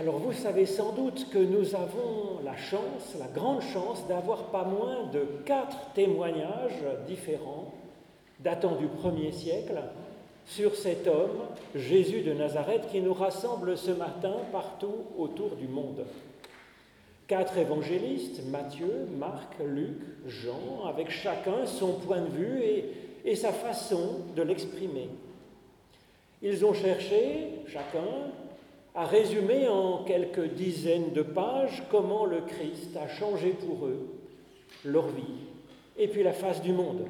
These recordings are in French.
Alors vous savez sans doute que nous avons la chance, la grande chance, d'avoir pas moins de quatre témoignages différents datant du premier siècle sur cet homme, Jésus de Nazareth, qui nous rassemble ce matin partout autour du monde. Quatre évangélistes, Matthieu, Marc, Luc, Jean, avec chacun son point de vue et, et sa façon de l'exprimer. Ils ont cherché, chacun, à résumer en quelques dizaines de pages comment le Christ a changé pour eux leur vie et puis la face du monde.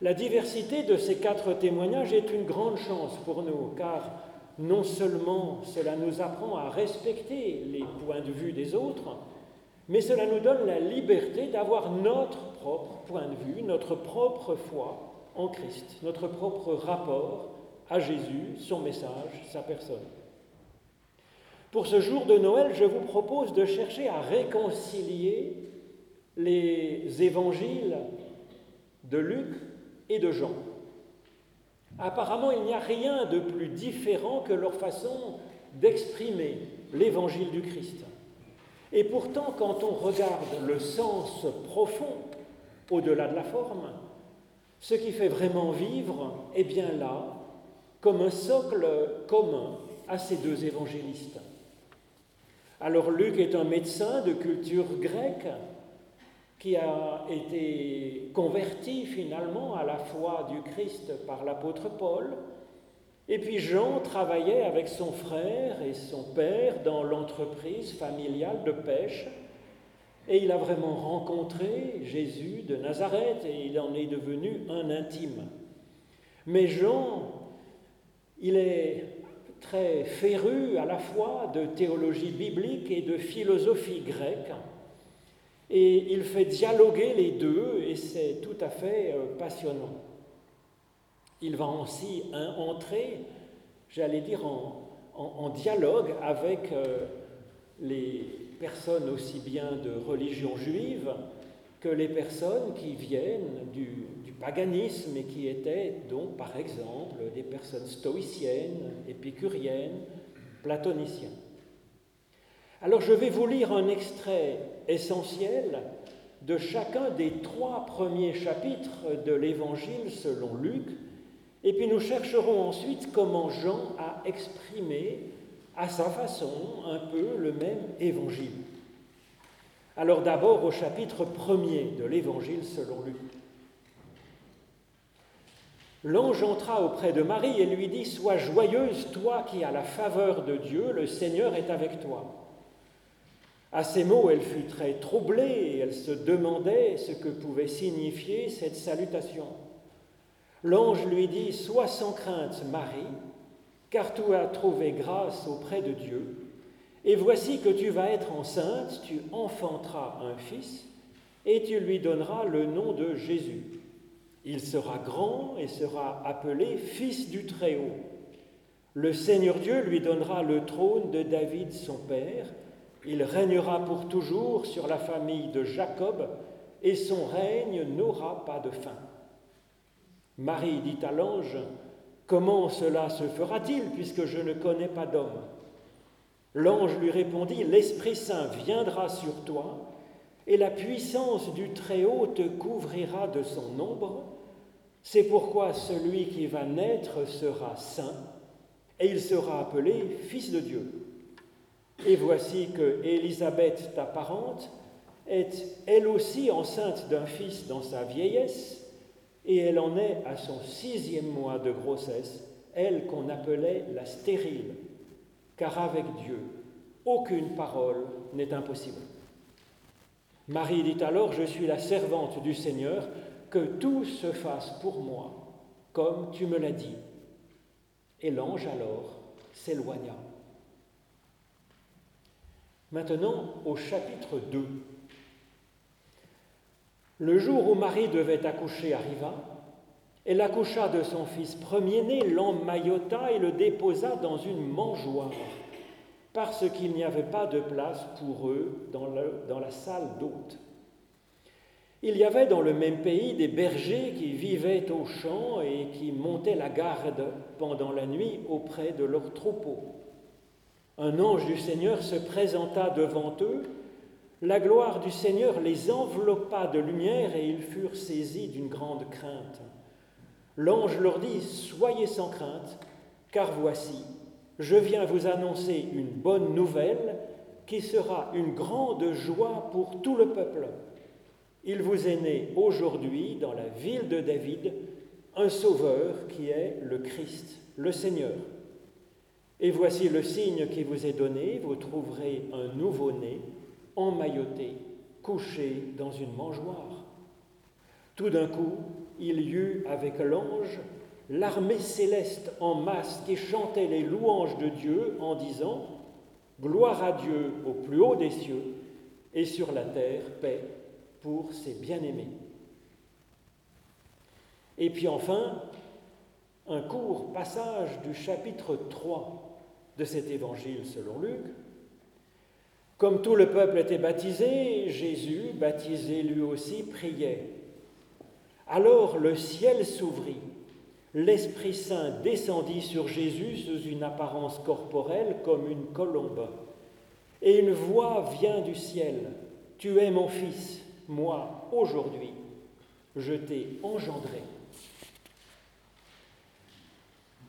La diversité de ces quatre témoignages est une grande chance pour nous, car non seulement cela nous apprend à respecter les points de vue des autres, mais cela nous donne la liberté d'avoir notre propre point de vue, notre propre foi en Christ, notre propre rapport à Jésus, son message, sa personne. Pour ce jour de Noël, je vous propose de chercher à réconcilier les évangiles de Luc et de Jean. Apparemment, il n'y a rien de plus différent que leur façon d'exprimer l'évangile du Christ. Et pourtant, quand on regarde le sens profond au-delà de la forme, ce qui fait vraiment vivre est bien là, comme un socle commun à ces deux évangélistes. Alors Luc est un médecin de culture grecque qui a été converti finalement à la foi du Christ par l'apôtre Paul. Et puis Jean travaillait avec son frère et son père dans l'entreprise familiale de pêche. Et il a vraiment rencontré Jésus de Nazareth et il en est devenu un intime. Mais Jean, il est très féru à la fois de théologie biblique et de philosophie grecque. Et il fait dialoguer les deux et c'est tout à fait euh, passionnant. Il va ainsi entrer, j'allais dire, en, dialogue avec euh, les personnes aussi bien de religion juive que les personnes qui viennent du, paganisme et qui étaient donc par exemple des personnes stoïciennes, épicuriennes, platoniciennes. Alors je vais vous lire un extrait essentiel de chacun des trois premiers chapitres de l'Évangile selon Luc, et puis nous chercherons ensuite comment Jean a exprimé à sa façon un peu le même Évangile. Alors d'abord au chapitre premier de l'Évangile selon Luc. L'ange entra auprès de Marie et lui dit, Sois joyeuse, toi qui as la faveur de Dieu, le Seigneur est avec toi. À ces mots, elle fut très troublée et elle se demandait ce que pouvait signifier cette salutation. L'ange lui dit, Sois sans crainte, Marie, car tu as trouvé grâce auprès de Dieu. Et voici que tu vas être enceinte, tu enfanteras un fils, et tu lui donneras le nom de Jésus. Il sera grand et sera appelé Fils du Très-Haut. Le Seigneur Dieu lui donnera le trône de David son père. Il régnera pour toujours sur la famille de Jacob, et son règne n'aura pas de fin. Marie dit à l'ange, Comment cela se fera-t-il puisque je ne connais pas d'homme? L'ange lui répondit, L'Esprit Saint viendra sur toi, et la puissance du Très-Haut te couvrira de son ombre. C'est pourquoi celui qui va naître sera saint, et il sera appelé Fils de Dieu. Et voici que Élisabeth, ta parente, est elle aussi enceinte d'un fils dans sa vieillesse, et elle en est à son sixième mois de grossesse, elle qu'on appelait la stérile car avec Dieu, aucune parole n'est impossible. Marie dit alors, je suis la servante du Seigneur, que tout se fasse pour moi, comme tu me l'as dit. Et l'ange alors s'éloigna. Maintenant au chapitre 2. Le jour où Marie devait accoucher arriva, elle accoucha de son fils premier-né, l'emmaillota et le déposa dans une mangeoire, parce qu'il n'y avait pas de place pour eux dans, la salle d'hôte. Il y avait dans le même pays des bergers qui vivaient aux champs et qui montaient la garde pendant la nuit auprès de leurs troupeaux. Un ange du Seigneur se présenta devant eux, la gloire du Seigneur les enveloppa de lumière et ils furent saisis d'une grande crainte. L'ange leur dit, Soyez sans crainte, car voici, je viens vous annoncer une bonne nouvelle qui sera une grande joie pour tout le peuple. Il vous est né aujourd'hui dans la ville de David un sauveur qui est le Christ, le Seigneur. Et voici le signe qui vous est donné, vous trouverez un nouveau-né emmailloté, couché dans une mangeoire. Tout d'un coup, il y eut avec l'ange l'armée céleste en masse qui chantait les louanges de Dieu en disant Gloire à Dieu au plus haut des cieux et sur la terre paix pour ses bien-aimés. Et puis enfin, un court passage du chapitre 3 de cet évangile selon Luc. Comme tout le peuple était baptisé, Jésus, baptisé lui aussi, priait. Alors le ciel s'ouvrit l'Esprit Saint descendit sur Jésus sous une apparence corporelle comme une colombe. Et une voix vient du ciel. Tu es mon Fils, moi, aujourd'hui, je t'ai engendré.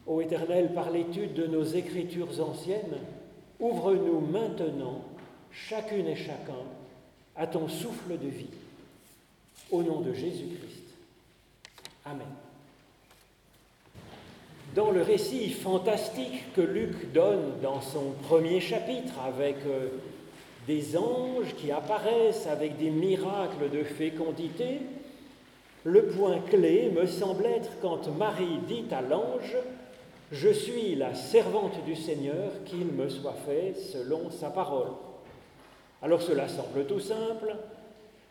Ô Éternel, par l'étude de nos écritures anciennes, ouvre-nous maintenant, chacune et chacun, à ton souffle de vie. Au nom de Jésus-Christ. Amen. Dans le récit fantastique que Luc donne dans son premier chapitre, avec euh, des anges qui apparaissent avec des miracles de fécondité, le point clé me semble être quand Marie dit à l'ange Je suis la servante du Seigneur, qu'il me soit fait selon sa parole. Alors cela semble tout simple,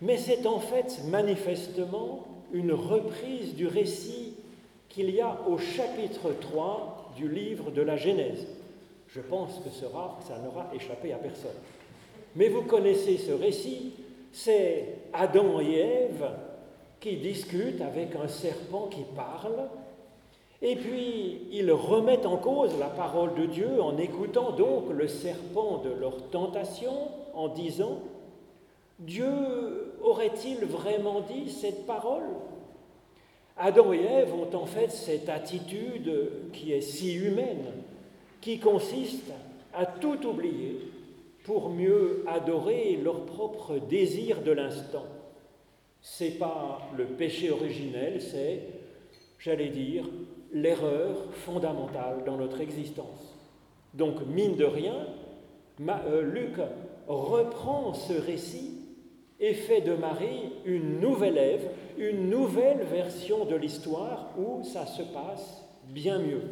mais c'est en fait manifestement une reprise du récit qu'il y a au chapitre 3 du livre de la Genèse. Je pense que ça n'aura échappé à personne. Mais vous connaissez ce récit, c'est Adam et Ève qui discutent avec un serpent qui parle, et puis ils remettent en cause la parole de Dieu en écoutant donc le serpent de leur tentation en disant, Dieu aurait-il vraiment dit cette parole? Adam et Ève ont en fait cette attitude qui est si humaine, qui consiste à tout oublier pour mieux adorer leur propre désir de l'instant. C'est pas le péché originel, c'est, j'allais dire, l'erreur fondamentale dans notre existence. Donc, mine de rien, euh, Luc reprend ce récit et fait de Marie une nouvelle Ève, une nouvelle version de l'histoire où ça se passe bien mieux.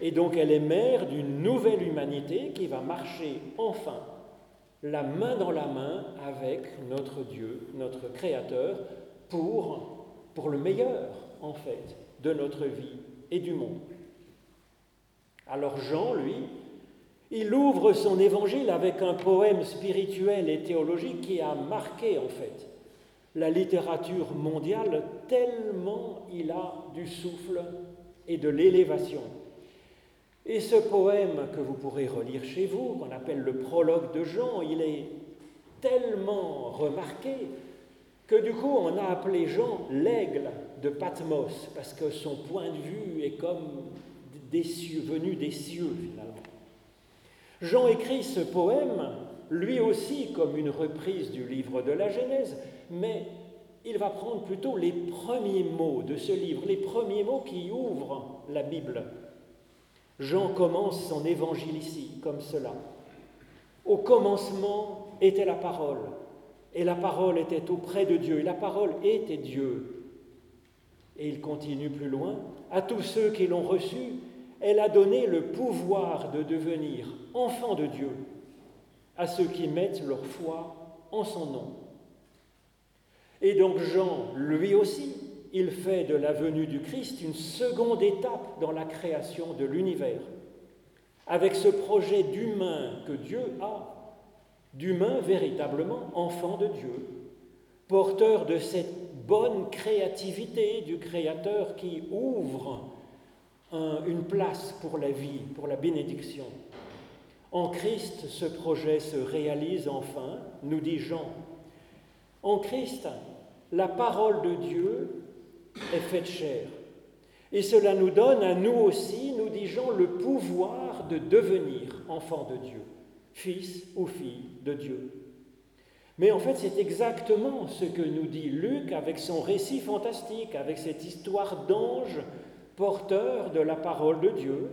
Et donc elle est mère d'une nouvelle humanité qui va marcher enfin la main dans la main avec notre Dieu, notre Créateur, pour, pour le meilleur, en fait, de notre vie et du monde. Alors Jean, lui, il ouvre son évangile avec un poème spirituel et théologique qui a marqué en fait la littérature mondiale tellement il a du souffle et de l'élévation. Et ce poème que vous pourrez relire chez vous, qu'on appelle le prologue de Jean, il est tellement remarqué que du coup on a appelé Jean l'aigle de Patmos, parce que son point de vue est comme des cieux, venu des cieux finalement. Jean écrit ce poème, lui aussi comme une reprise du livre de la Genèse, mais il va prendre plutôt les premiers mots de ce livre, les premiers mots qui ouvrent la Bible. Jean commence son évangile ici comme cela. Au commencement était la parole, et la parole était auprès de Dieu, et la parole était Dieu. Et il continue plus loin, à tous ceux qui l'ont reçu, elle a donné le pouvoir de devenir enfants de Dieu à ceux qui mettent leur foi en son nom. Et donc Jean, lui aussi, il fait de la venue du Christ une seconde étape dans la création de l'univers, avec ce projet d'humain que Dieu a, d'humain véritablement enfant de Dieu, porteur de cette bonne créativité du Créateur qui ouvre une place pour la vie, pour la bénédiction. En Christ, ce projet se réalise enfin, nous dit Jean. En Christ, la parole de Dieu est faite chair. Et cela nous donne à nous aussi, nous dit Jean, le pouvoir de devenir enfant de Dieu, fils ou fille de Dieu. Mais en fait, c'est exactement ce que nous dit Luc avec son récit fantastique, avec cette histoire d'ange porteur de la parole de Dieu,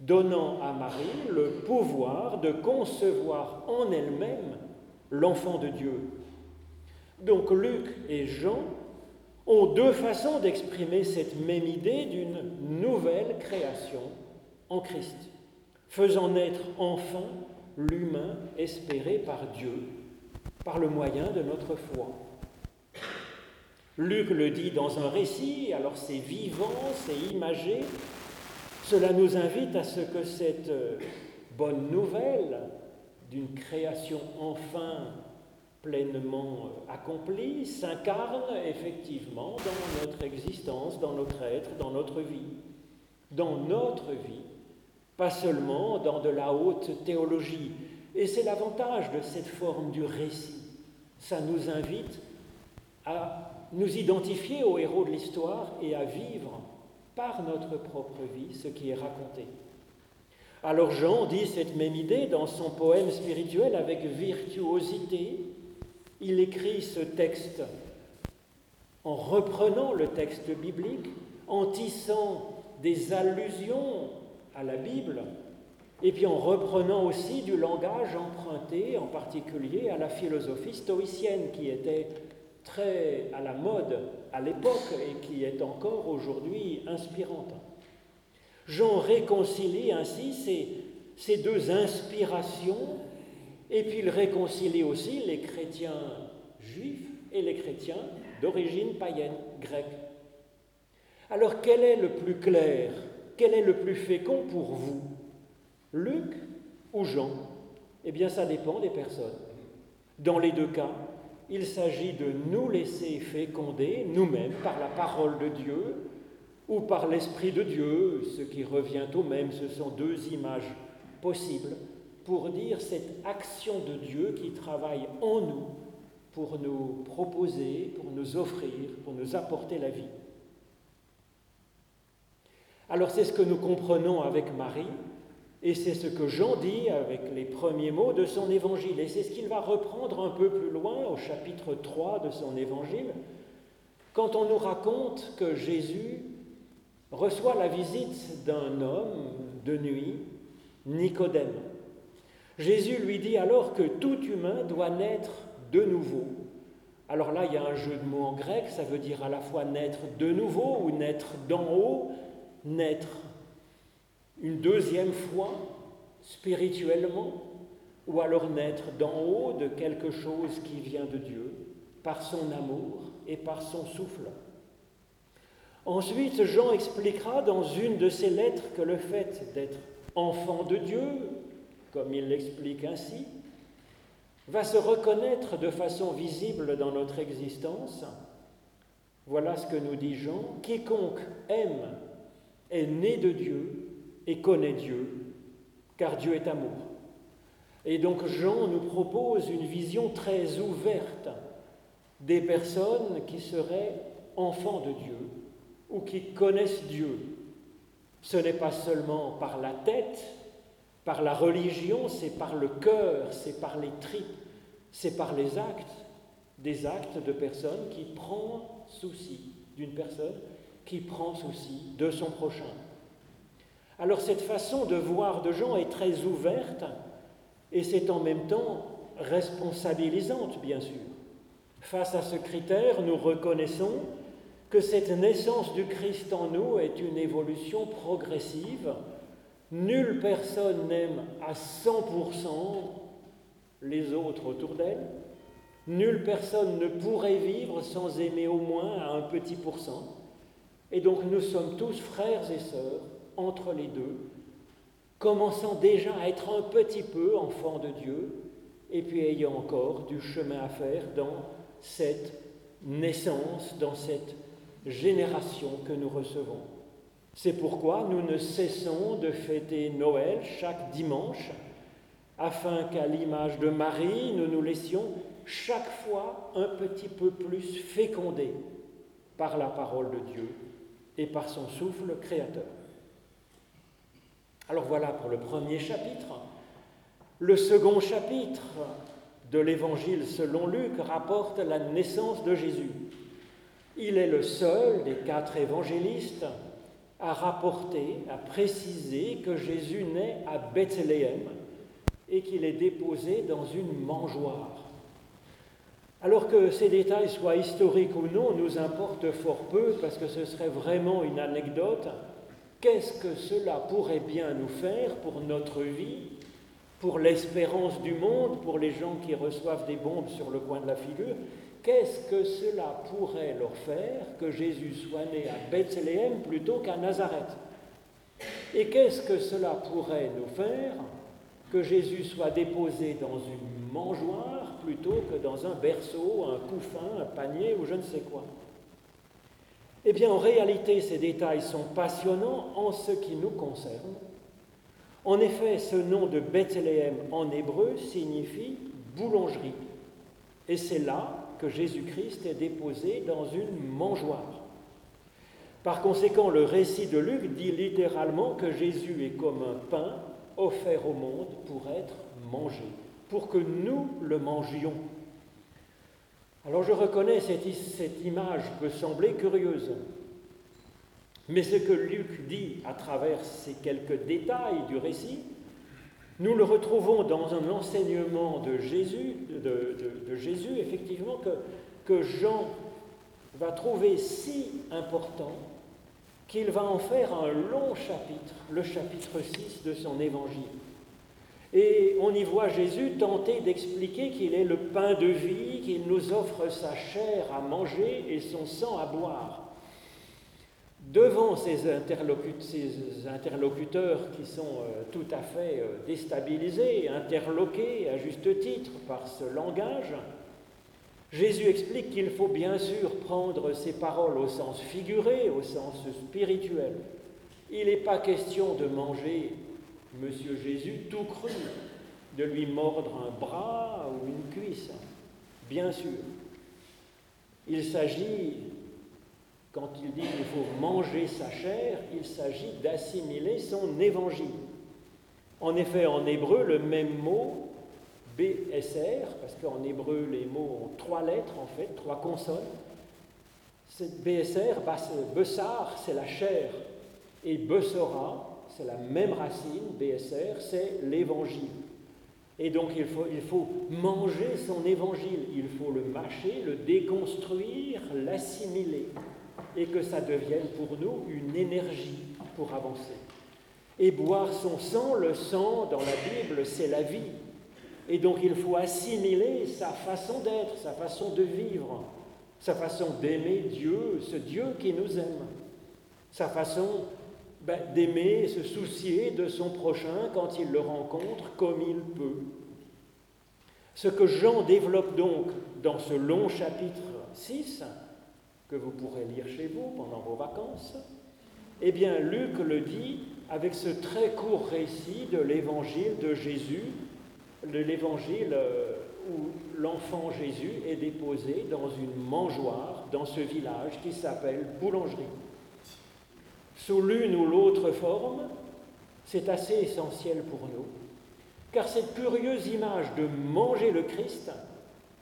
donnant à Marie le pouvoir de concevoir en elle-même l'enfant de Dieu. Donc Luc et Jean ont deux façons d'exprimer cette même idée d'une nouvelle création en Christ, faisant naître enfin l'humain espéré par Dieu par le moyen de notre foi. Luc le dit dans un récit, alors c'est vivant, c'est imagé, cela nous invite à ce que cette euh, bonne nouvelle d'une création enfin pleinement euh, accomplie s'incarne effectivement dans notre existence, dans notre être, dans notre vie. Dans notre vie, pas seulement dans de la haute théologie. Et c'est l'avantage de cette forme du récit. Ça nous invite à nous identifier aux héros de l'histoire et à vivre par notre propre vie ce qui est raconté. Alors Jean dit cette même idée dans son poème spirituel avec virtuosité. Il écrit ce texte en reprenant le texte biblique, en tissant des allusions à la Bible, et puis en reprenant aussi du langage emprunté en particulier à la philosophie stoïcienne qui était très à la mode à l'époque et qui est encore aujourd'hui inspirante. Jean réconcilie ainsi ces, ces deux inspirations et puis il réconcilie aussi les chrétiens juifs et les chrétiens d'origine païenne, grecque. Alors quel est le plus clair, quel est le plus fécond pour vous? Luc ou Jean? Eh bien ça dépend des personnes. Dans les deux cas, il s'agit de nous laisser féconder nous-mêmes par la parole de Dieu ou par l'Esprit de Dieu, ce qui revient au même, ce sont deux images possibles pour dire cette action de Dieu qui travaille en nous pour nous proposer, pour nous offrir, pour nous apporter la vie. Alors c'est ce que nous comprenons avec Marie, et c'est ce que Jean dit avec les premiers mots de son évangile. Et c'est ce qu'il va reprendre un peu plus loin au chapitre 3 de son évangile, quand on nous raconte que Jésus reçoit la visite d'un homme de nuit, Nicodème. Jésus lui dit alors que tout humain doit naître de nouveau. Alors là, il y a un jeu de mots en grec, ça veut dire à la fois naître de nouveau ou naître d'en haut, naître une deuxième fois spirituellement, ou alors naître d'en haut de quelque chose qui vient de Dieu, par son amour et par son souffle. Ensuite, Jean expliquera dans une de ses lettres que le fait d'être enfant de Dieu, comme il l'explique ainsi, va se reconnaître de façon visible dans notre existence. Voilà ce que nous dit Jean, quiconque aime est né de Dieu et connaît Dieu, car Dieu est amour. Et donc Jean nous propose une vision très ouverte des personnes qui seraient enfants de Dieu ou qui connaissent Dieu. Ce n'est pas seulement par la tête, par la religion, c'est par le cœur, c'est par les tripes, c'est par les actes, des actes de personnes qui prennent souci d'une personne qui prend souci de son prochain. Alors cette façon de voir de Jean est très ouverte et c'est en même temps responsabilisante, bien sûr. Face à ce critère, nous reconnaissons que cette naissance du Christ en nous est une évolution progressive. Nulle personne n'aime à 100% les autres autour d'elle. Nulle personne ne pourrait vivre sans aimer au moins à un petit pourcent. Et donc nous sommes tous frères et sœurs entre les deux, commençant déjà à être un petit peu enfant de Dieu, et puis ayant encore du chemin à faire dans cette naissance, dans cette génération que nous recevons. C'est pourquoi nous ne cessons de fêter Noël chaque dimanche afin qu'à l'image de Marie, nous nous laissions chaque fois un petit peu plus fécondés par la parole de Dieu et par son souffle créateur. Alors voilà pour le premier chapitre. Le second chapitre de l'Évangile selon Luc rapporte la naissance de Jésus. Il est le seul des quatre évangélistes à rapporter, à préciser que Jésus naît à Bethléem et qu'il est déposé dans une mangeoire. Alors que ces détails soient historiques ou non, nous importe fort peu parce que ce serait vraiment une anecdote. Qu'est-ce que cela pourrait bien nous faire pour notre vie, pour l'espérance du monde, pour les gens qui reçoivent des bombes sur le coin de la figure Qu'est-ce que cela pourrait leur faire que Jésus soit né à Bethléem plutôt qu'à Nazareth? Et qu'est-ce que cela pourrait nous faire que Jésus soit déposé dans une mangeoire plutôt que dans un berceau, un couffin, un panier ou je ne sais quoi? Eh bien, en réalité, ces détails sont passionnants en ce qui nous concerne. En effet, ce nom de Bethléem en hébreu signifie boulangerie. Et c'est là que Jésus-Christ est déposé dans une mangeoire. Par conséquent, le récit de Luc dit littéralement que Jésus est comme un pain offert au monde pour être mangé, pour que nous le mangions. Alors je reconnais cette, image peut sembler curieuse, mais ce que Luc dit à travers ces quelques détails du récit, nous le retrouvons dans un enseignement de Jésus, de, Jésus effectivement, que, que Jean va trouver si important qu'il va en faire un long chapitre, le chapitre 6 de son évangile. Et on y voit Jésus tenter d'expliquer qu'il est le pain de vie, qu'il nous offre sa chair à manger et son sang à boire devant ces, interlocuteurs qui sont euh, tout à fait euh, déstabilisés, interloqués à juste titre par ce langage, Jésus explique qu'il faut bien sûr prendre ces paroles au sens figuré, au sens spirituel. Il n'est pas question de manger Monsieur Jésus tout cru, de lui mordre un bras ou une cuisse, bien sûr. Il s'agit quand il dit qu'il faut manger sa chair, il s'agit d'assimiler son évangile. En effet, en hébreu, le même mot, BSR, parce qu'en hébreu, les mots ont trois lettres, en fait, trois consonnes. BSR, Bessar, c'est la chair, et Bessora, c'est la même racine, BSR, c'est l'évangile. Et donc il faut, il faut manger son évangile, il faut le mâcher, le déconstruire, l'assimiler et que ça devienne pour nous une énergie pour avancer. Et boire son sang, le sang dans la Bible, c'est la vie. Et donc il faut assimiler sa façon d'être, sa façon de vivre, sa façon d'aimer Dieu, ce Dieu qui nous aime, sa façon ben, d'aimer et se soucier de son prochain quand il le rencontre comme il peut. Ce que Jean développe donc dans ce long chapitre 6, que vous pourrez lire chez vous pendant vos vacances, eh bien Luc le dit avec ce très court récit de l'évangile de Jésus, de l'évangile euh, où l'enfant Jésus est déposé dans une mangeoire dans ce village qui s'appelle Boulangerie. Sous l'une ou l'autre forme, c'est assez essentiel pour nous, car cette curieuse image de manger le Christ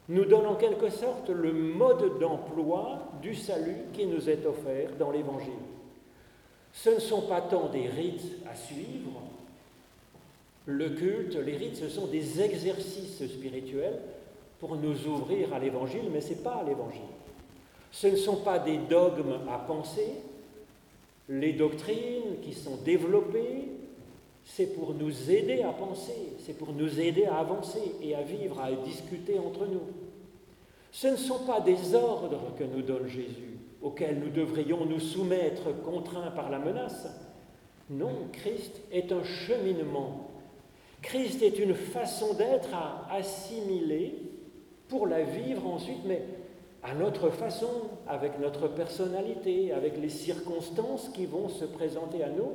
nous donne en quelque sorte le mode d'emploi du salut qui nous est offert dans l'Évangile. Ce ne sont pas tant des rites à suivre, le culte, les rites, ce sont des exercices spirituels pour nous ouvrir à l'Évangile, mais ce n'est pas l'Évangile. Ce ne sont pas des dogmes à penser, les doctrines qui sont développées, c'est pour nous aider à penser, c'est pour nous aider à avancer et à vivre, à discuter entre nous. Ce ne sont pas des ordres que nous donne Jésus, auxquels nous devrions nous soumettre contraints par la menace. Non, Christ est un cheminement. Christ est une façon d'être à assimiler pour la vivre ensuite, mais à notre façon, avec notre personnalité, avec les circonstances qui vont se présenter à nous,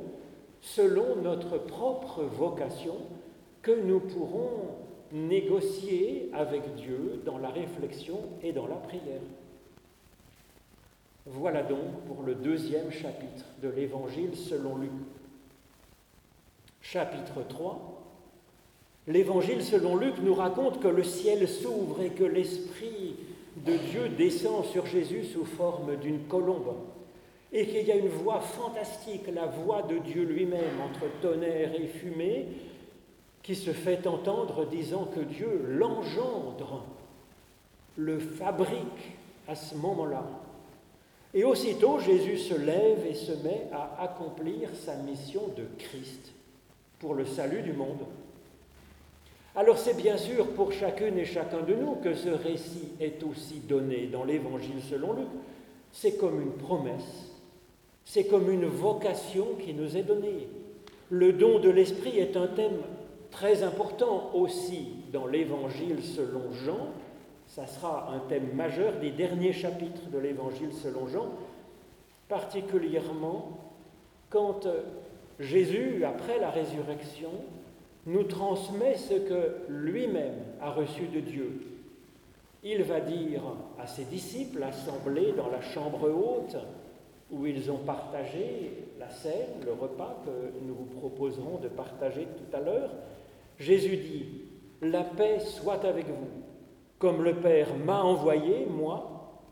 selon notre propre vocation que nous pourrons négocier avec Dieu dans la réflexion et dans la prière. Voilà donc pour le deuxième chapitre de l'Évangile selon Luc. Chapitre 3. L'Évangile selon Luc nous raconte que le ciel s'ouvre et que l'Esprit de Dieu descend sur Jésus sous forme d'une colombe et qu'il y a une voix fantastique, la voix de Dieu lui-même entre tonnerre et fumée, qui se fait entendre disant que Dieu l'engendre, le fabrique à ce moment-là. Et aussitôt, Jésus se lève et se met à accomplir sa mission de Christ pour le salut du monde. Alors c'est bien sûr pour chacune et chacun de nous que ce récit est aussi donné dans l'Évangile selon Luc. C'est comme une promesse, c'est comme une vocation qui nous est donnée. Le don de l'Esprit est un thème très important aussi dans l'Évangile selon Jean. Ça sera un thème majeur des derniers chapitres de l'Évangile selon Jean, particulièrement quand Jésus, après la résurrection, nous transmet ce que lui-même a reçu de Dieu. Il va dire à ses disciples assemblés dans la chambre haute, où ils ont partagé la scène, le repas que nous vous proposerons de partager tout à l'heure, Jésus dit, La paix soit avec vous. Comme le Père m'a envoyé, moi,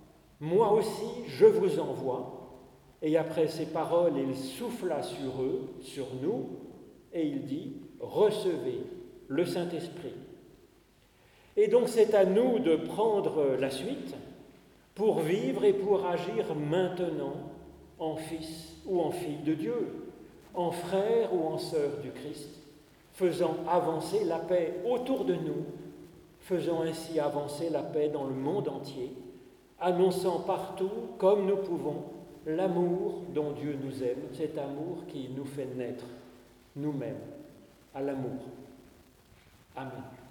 moi aussi je vous envoie. Et après ces paroles, il souffla sur eux, sur nous, et il dit, Recevez le Saint-Esprit. Et donc c'est à nous de prendre la suite pour vivre et pour agir maintenant en fils ou en fille de Dieu, en frère ou en sœur du Christ faisant avancer la paix autour de nous, faisant ainsi avancer la paix dans le monde entier, annonçant partout, comme nous pouvons, l'amour dont Dieu nous aime, cet amour qui nous fait naître nous-mêmes à l'amour. Amen.